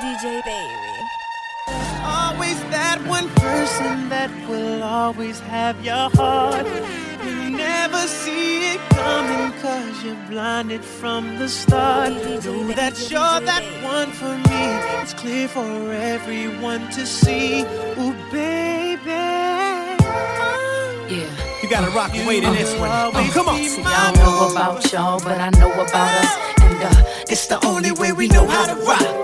DJ Baby. Always that one person that will always have your heart. You never see it coming cause you're blinded from the start. Know that you're that one for me. It's clear for everyone to see. Ooh, baby. Yeah. You gotta rock and wait in this one. Oh, come on. See, I don't know about y'all, but I know about us. And uh, it's the only way we know how to rock.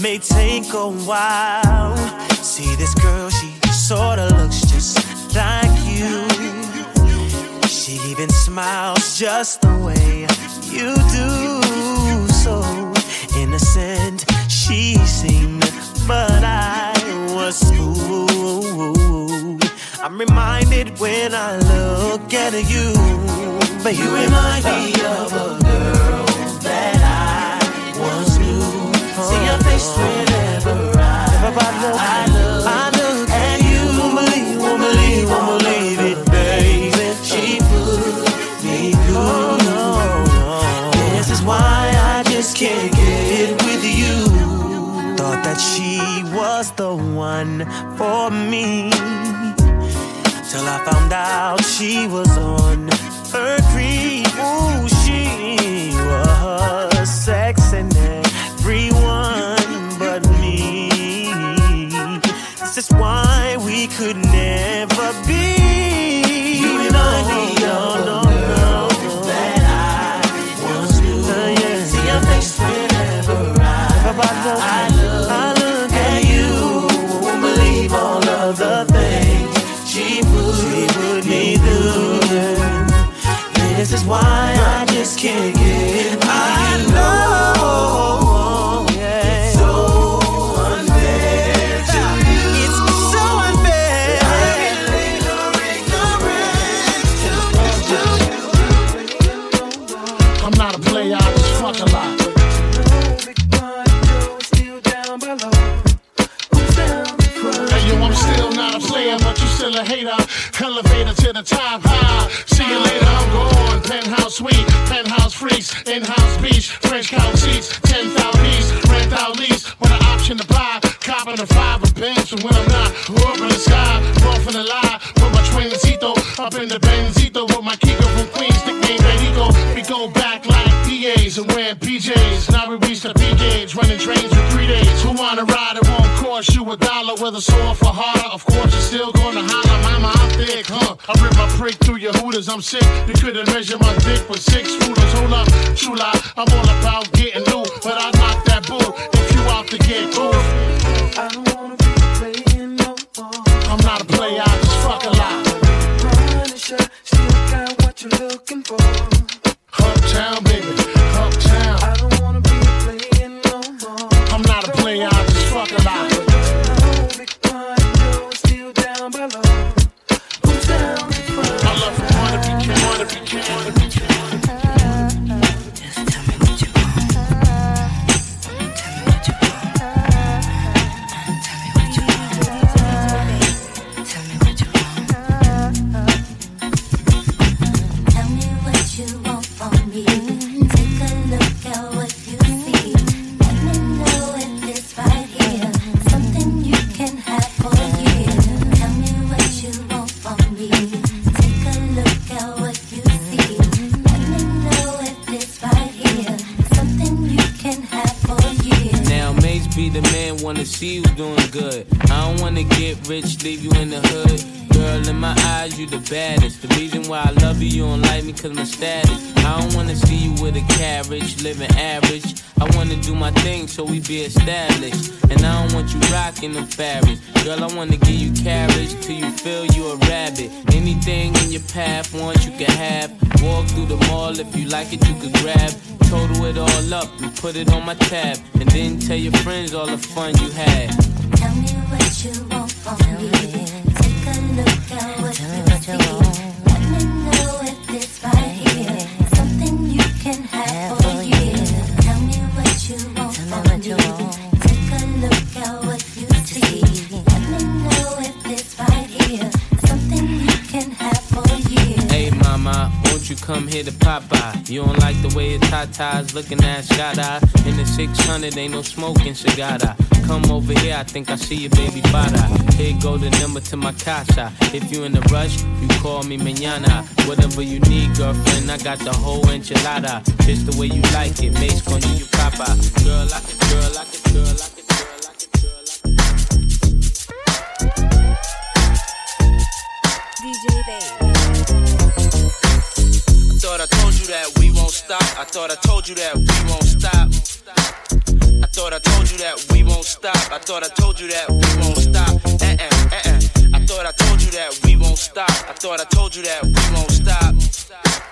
may take a while. See this girl, she sorta looks just like you. She even smiles just the way you do. So innocent she seemed, but I was fooled. I'm reminded when I look at you, but you remind me of a for me. Till I found out she was on her creep. Ooh, when I'm not. Up in the sky, off in the lie, with my twincito, up in the Benzito, with my Kiko from Queens, nickname Benito. We go back like PAs and wearing PJs. Now we reach the P gauge, running trains for three days. Who wanna ride? It won't cost you a dollar with a sore for harder. Of course, you're still gonna holler, mama, I'm thick, huh? I rip my prick through your hooters, I'm sick. You couldn't measure my dick with six rulers. Hold up, chula, I'm all about getting new, but I you the baddest. The reason why I love you, you don't like me cause my status. I don't wanna see you with a carriage, living average. I wanna do my thing so we be established. And I don't want you rocking the fabric. Girl, I wanna give you carriage till you feel you a rabbit. Anything in your path, once you can have. Walk through the mall, if you like it, you could grab. Total it all up and put it on my tab. And then tell your friends all the fun you had. Tell me what you want from me. Take a look at what you looking at shot eye. In the 600, ain't no smoking cigar. Come over here, I think I see your baby father. Here go the number to my casa. If you in a rush, you call me mañana. Whatever you need, girlfriend, I got the whole enchilada. Just the way you like it, Mace do you papa. Girl, I can, girl, I can, girl, I can, girl, I can, girl, I can. DJ Babe. I thought I told you that we won't stop. I thought I told you that we won't stop. I thought I told you that we won't stop. I thought I told you that we won't stop. Uh uh, uh uh. I thought I told you that we won't stop. I thought I told you that we won't stop.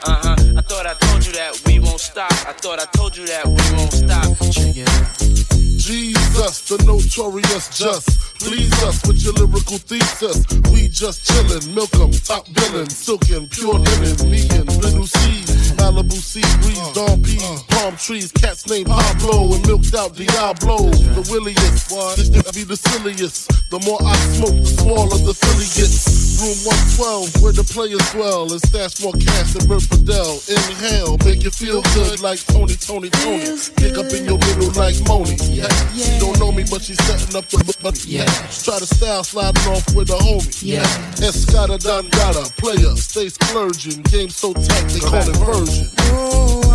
Uh huh. I thought I told you that we won't stop. I thought I told you that we won't stop. Check it out. Jesus, the notorious just. Please us with your lyrical thesis. We just chillin', milk 'em, top billin', silkin', pure linen, me and little C. Malibu sea breeze, uh, dawn peas, uh. palm trees, cats named Pablo and milked out Diablo. The williest, this be the silliest. The more I smoke, the smaller the silly gets. Room 112, where the players dwell, and stash more cash than Bert Fidel. Inhale, make you feel good like Tony, Tony, Tony. Kick up in your middle like Moni. Yeah. yeah. She don't know me, but she's setting up the but yeah. Try to style sliding off with a homie. Yeah. Escada Dangada, player, stay splurging. Game so tight, they call it version. Oh,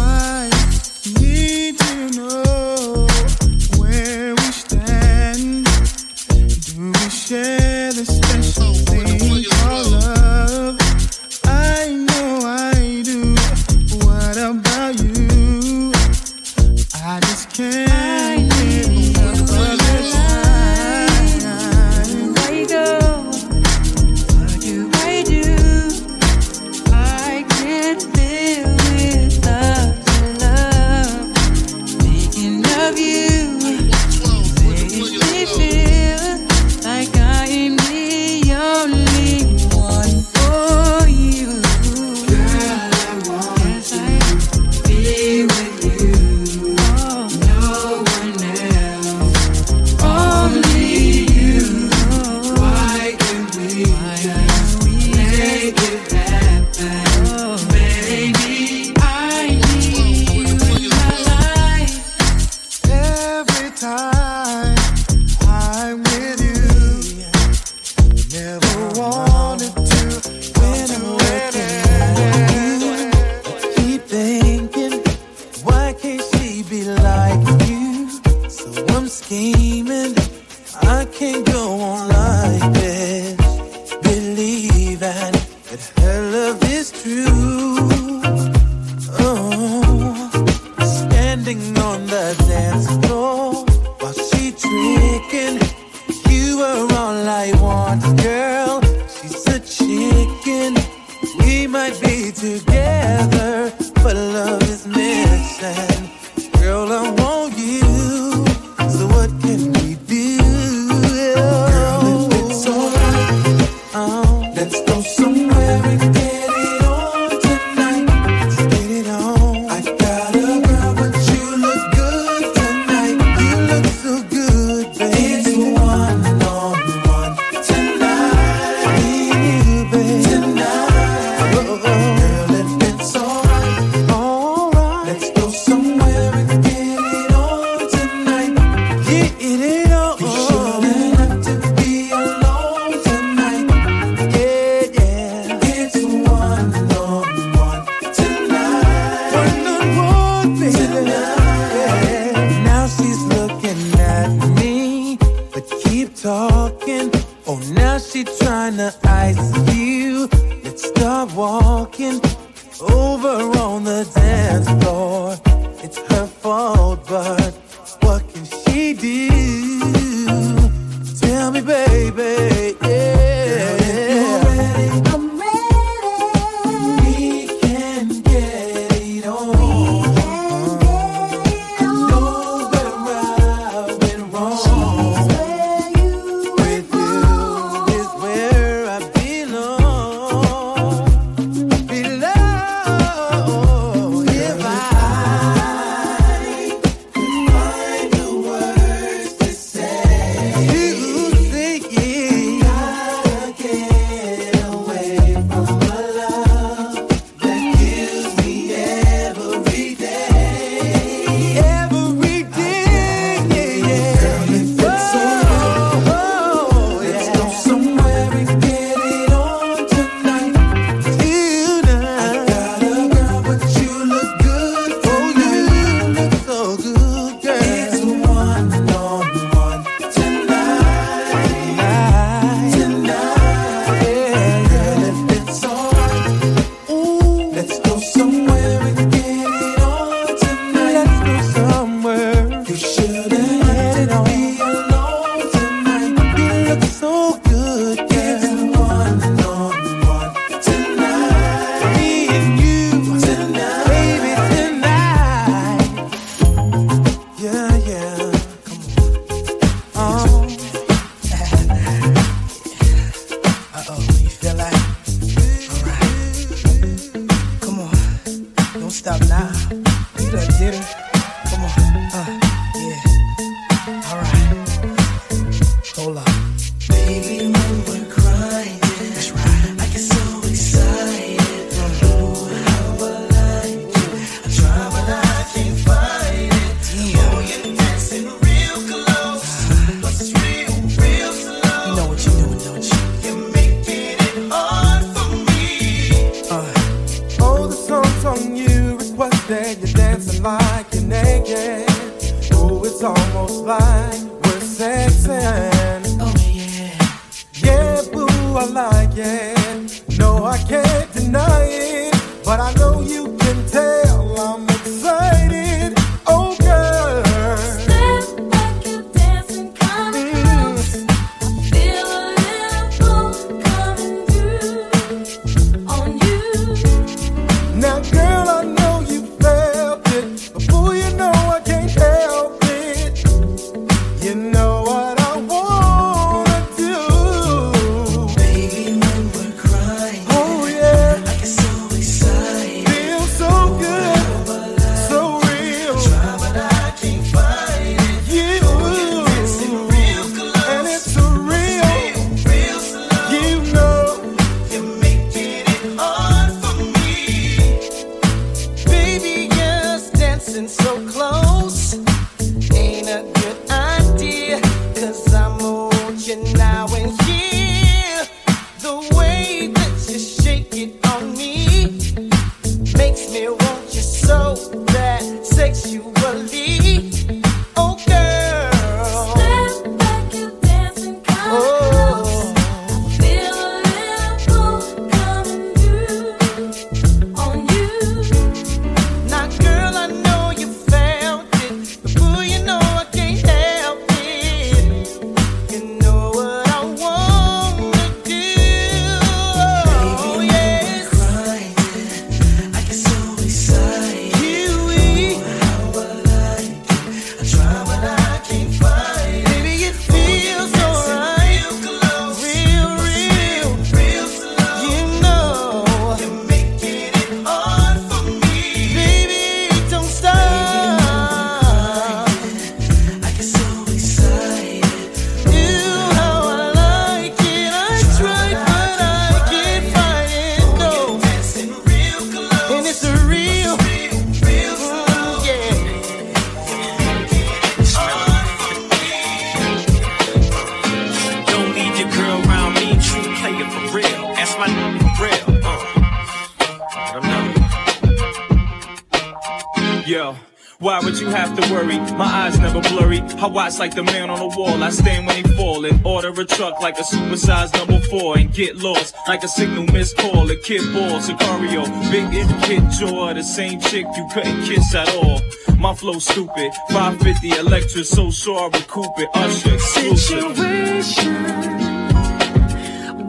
watch like the man on the wall. I stand when he fall and order a truck like a supersized number four and get lost like a signal missed call. A kid ball, Sicario, big if kid joy, the same chick you couldn't kiss at all. My flow stupid, 550 electric, so sure I recoup it. Usher, exclusive. Situation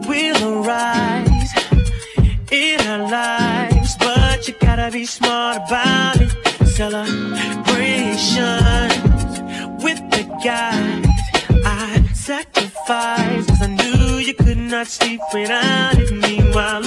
will arise in our lives, but you gotta be smart about it. Celebration. I sacrificed, cause I knew you could not sleep without it. Meanwhile,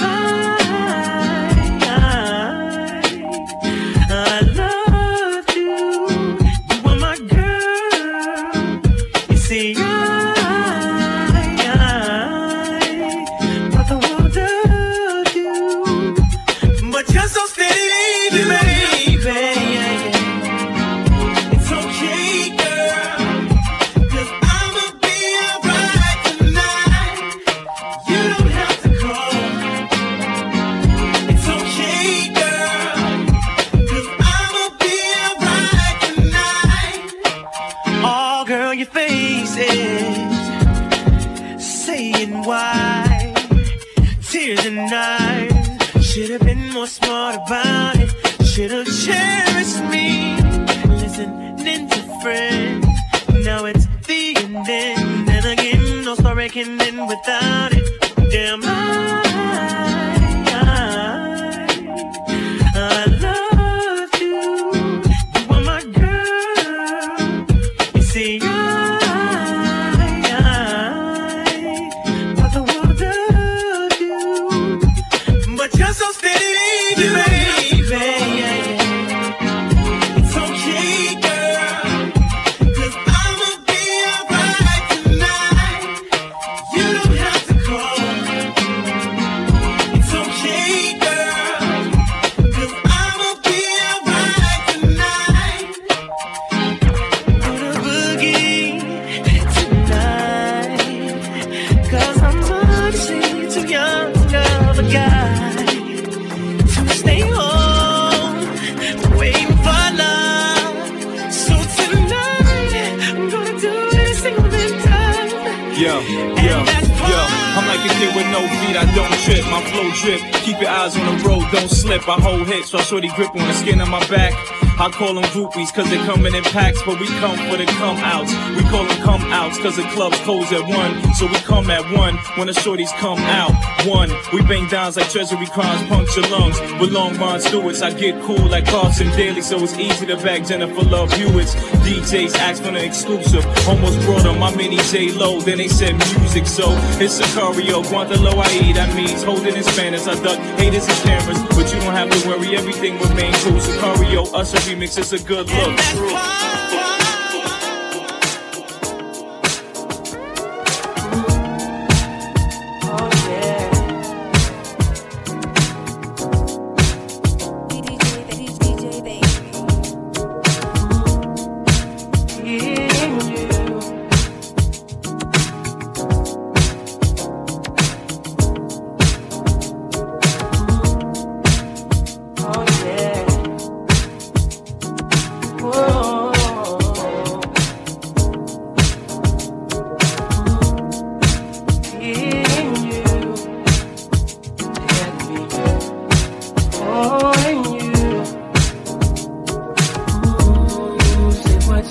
shorty grip on the skin of my back. I call them groupies cause they coming in packs, but we come for the come outs. We call them come outs cause the club's closed at one. So we come at one when the shorties come out. One, we bang downs like treasury crimes, puncture lungs. With long Ron Stewarts, I get cool like Carson Daly, so it's easy to bag Jennifer Love Hewitts. DJs ask for the exclusive. Almost brought them my mini J Lo, then they said music, so it's Sicario, Guantalo I That means holding in Spanish. I duck haters and cameras, but you don't have to worry, everything remain cool. Sicario, us a remix, it's a good look.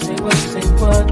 Say what, say what,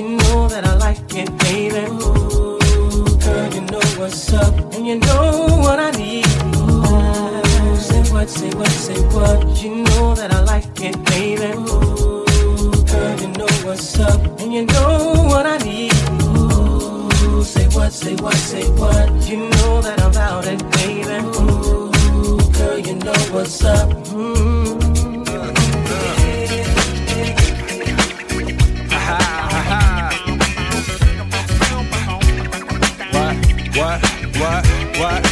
You know that I like it, baby. Ooh, girl, you know what's up, and you know what I need. Ooh, say what, say what, say what? You know that I like it, baby. Ooh, girl, you know what's up, and you know what I need. Ooh, say what, say what, say what? You know that I'm about it, baby. Ooh, girl, you know what's up. Mm. What? What? What?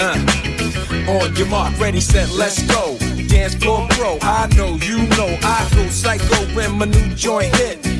Uh. On your mark, ready, set, let's go. Dance floor pro, I know, you know, I go psycho when my new joint hit.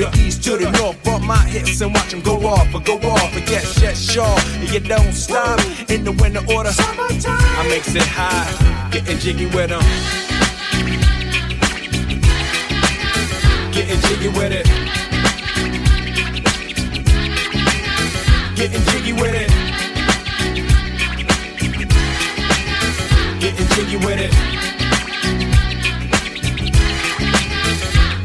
the east, to the north. Bump my hips and watch them go off, but go off. But yes, yes, y'all, and you don't stop in the winter order. Summertime. I makes it high, getting jiggy with them. Getting jiggy with it. Getting jiggy with it. Getting jiggy with it.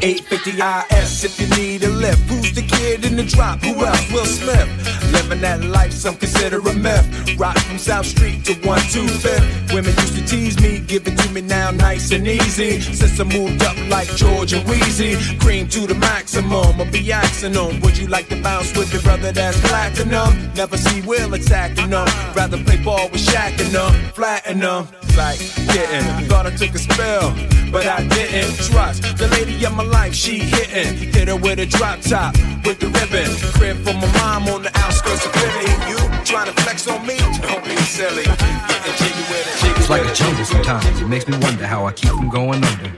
850 IS if you need a lift. Who's the kid in the drop? Who else? Will Smith. Living that life, some consider a myth. Rock from South Street to 125th. Women used to tease me, give it to me now nice and easy. Since I moved up like George and Weezy, cream to the maximum. I'll be asking them, would you like to bounce with your brother that's platinum? Never see Will attacking them. Rather play ball with Shaq and them, flatten them. Like, getting, thought I took a spell, but I didn't. Trust the lady of my life, she hitting. Hit her with a drop top, with the ribbon. Crib for my mom on the outskirts of Philly. You trying to flex on me? Don't be silly. Getting jiggy with it. Jiggy It's like a jungle sometimes. It makes me wonder how I keep from going under.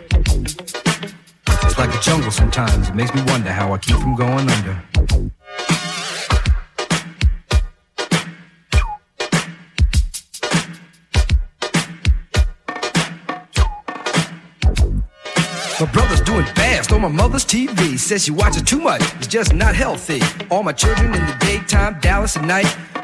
It's like a jungle sometimes. It makes me wonder how I keep from going under. My brother's doing fast on my mother's TV. Says she watches too much, it's just not healthy. All my children in the daytime, Dallas at night.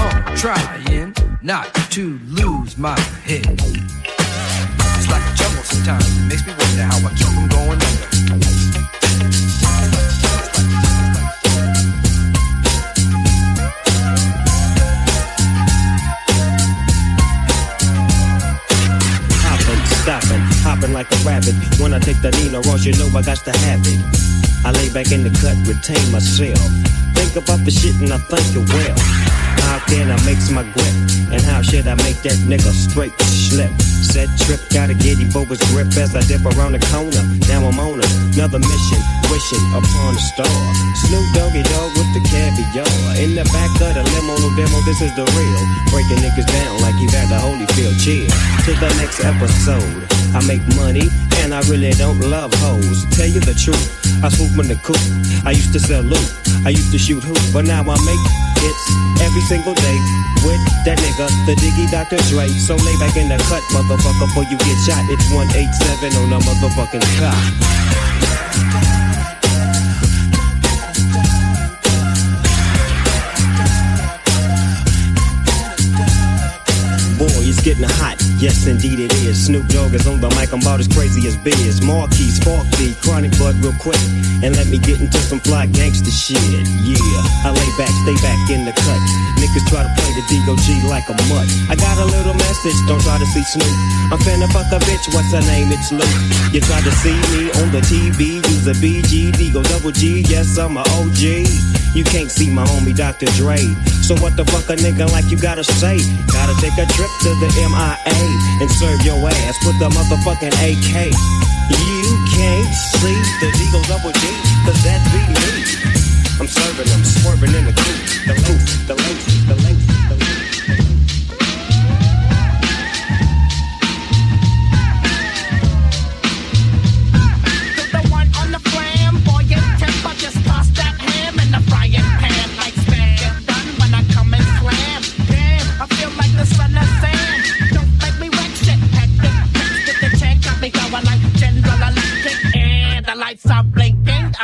I'm trying not to lose my head. It's like a jungle sometimes. It makes me wonder how I keep from going under. Stopping, hopping like a rabbit. When I take the Nina Ross, you know I got to have it. I lay back in the cut, retain myself. Think about the shit and I think it well. How can I mix my grip? And how should I make that nigga straight slip? Said trip, gotta get him for his grip as I dip around the corner. Now I'm on another mission, wishing upon a star. Snoop Doggy Dogg with the caviar. In the back of the limo, no demo, this is the real. Breaking niggas down like he had the Holyfield. Cheer to the next episode. I make money and I really don't love hoes. Tell you the truth, I swoop in the coop. I used to sell loot, I used to shoot hoop, but now I make hits every single day with that nigga, the Diggy Dr. Dre. So lay back in the cut, motherfucker, before you get shot. It's 187 on the motherfucking clock. Boy, it's getting hot. Yes, indeed it is. Snoop Dogg is on the mic. I'm about as crazy as Biz. Markie, Spark B, Chronic Bud, real quick. And let me get into some fly gangster shit. Yeah, I lay back, stay back in the cut. Niggas try to play the DOG like a mutt. I got a little message, don't try to see Snoop. I'm finna fuck a bitch, what's her name? It's Luke. You try to see me on the TV, use a BG, go double G. Yes, I'm a OG. You can't see my homie Dr. Dre. So what the fuck a nigga like you gotta say? Gotta take a trip to the MIA and serve your ass with the motherfucking AK. You can't see the Eagle double G, cause that be me. I'm serving them, swerving in the coupe. The loop, the loop, the loop, the loop.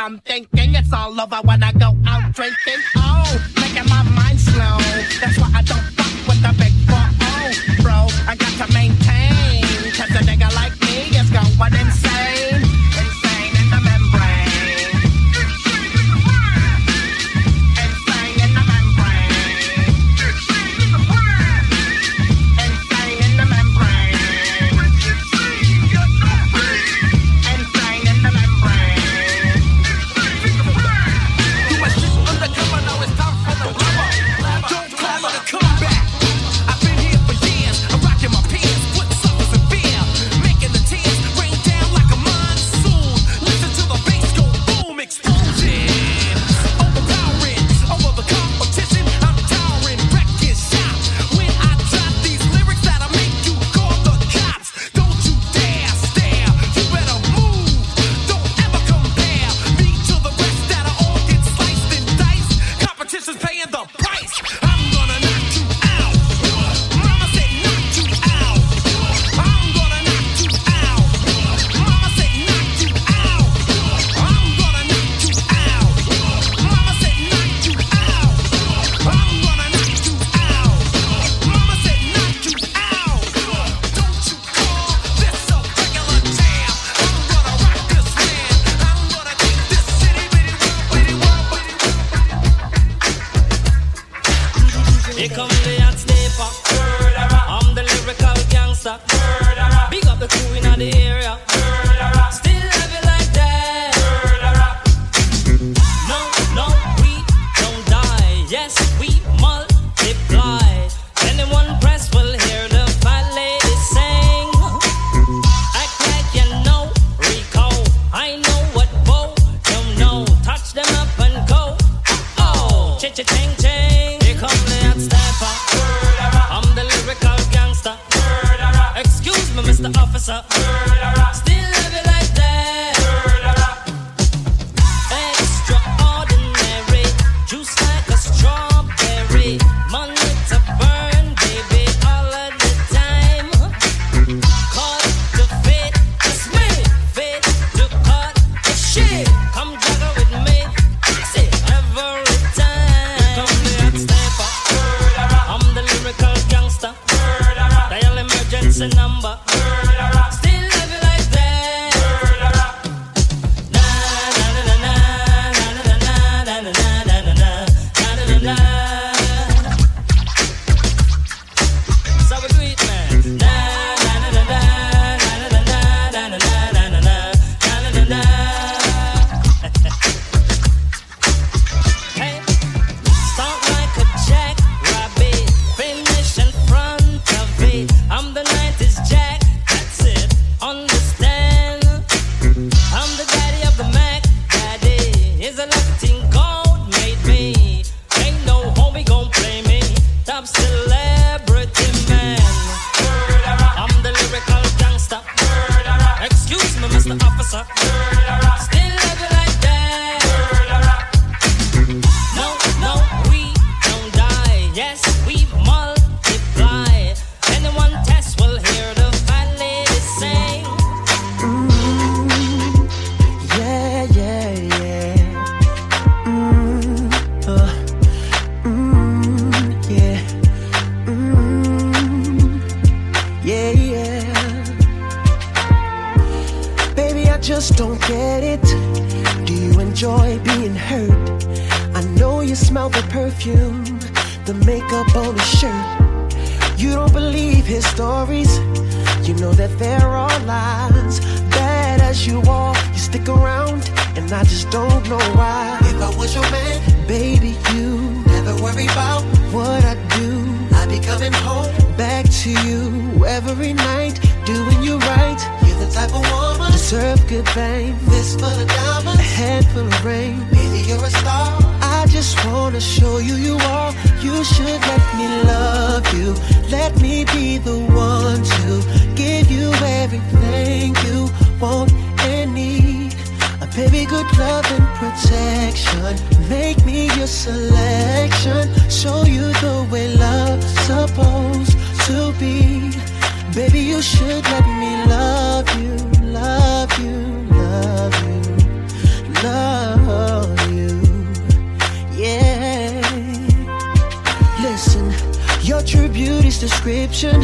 I'm thinking it's all over when I go out drinking. Makeup on his shirt. You don't believe his stories. You know that there are all lies. Bad as you are, you stick around, and I just don't know why. If I was your man, baby, you never worry about what I do. I'd be coming home back to you every night, doing you right. You're the type of woman deserve good fame. This full of diamonds, a handful of rain. Baby, you're a star. Just wanna show you you are. You should let me love you. Let me be the one to give you everything you want and need. A baby, good love and protection. Make me your selection. Show you the way love's supposed to be. Baby, you should let me love you, love you, true description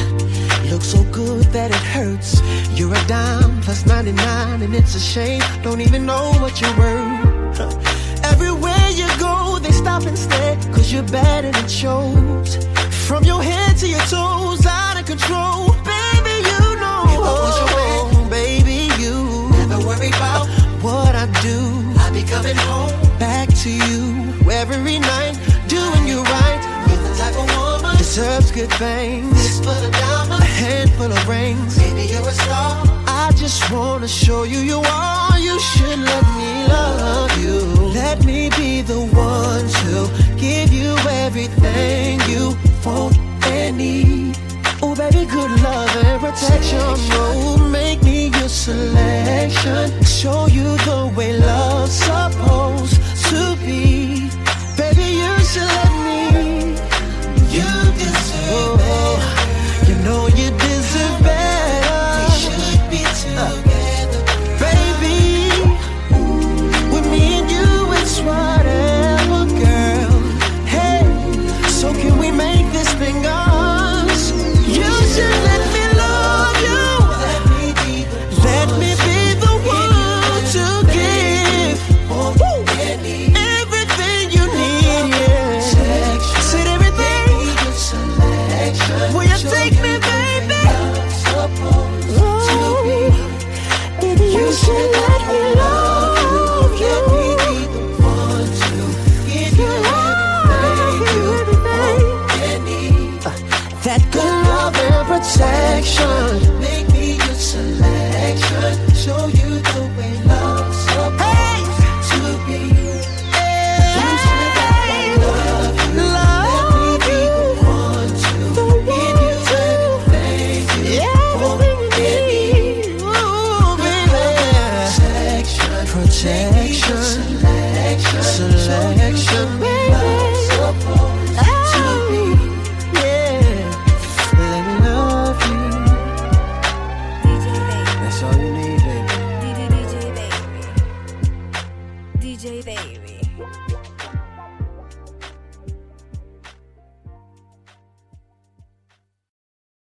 looks so good that it hurts. You're a dime plus 99, and it's a shame. Don't even know what you're worth. Everywhere you go, they stop and stare, cause you're bad and it shows. From your head to your toes, out of control. Baby, you know. If I was your man, baby, you never worry about what I do. I be coming home back to you every night, deserves good things. Of diamonds, a handful of rings. Baby, you're a star. I just wanna show you you are. You should let me love you. Let me be the one to give you everything you want and need. Oh, baby, good love and protection. Oh, make me your selection. Show you the way love's supposed to be. Baby, you should let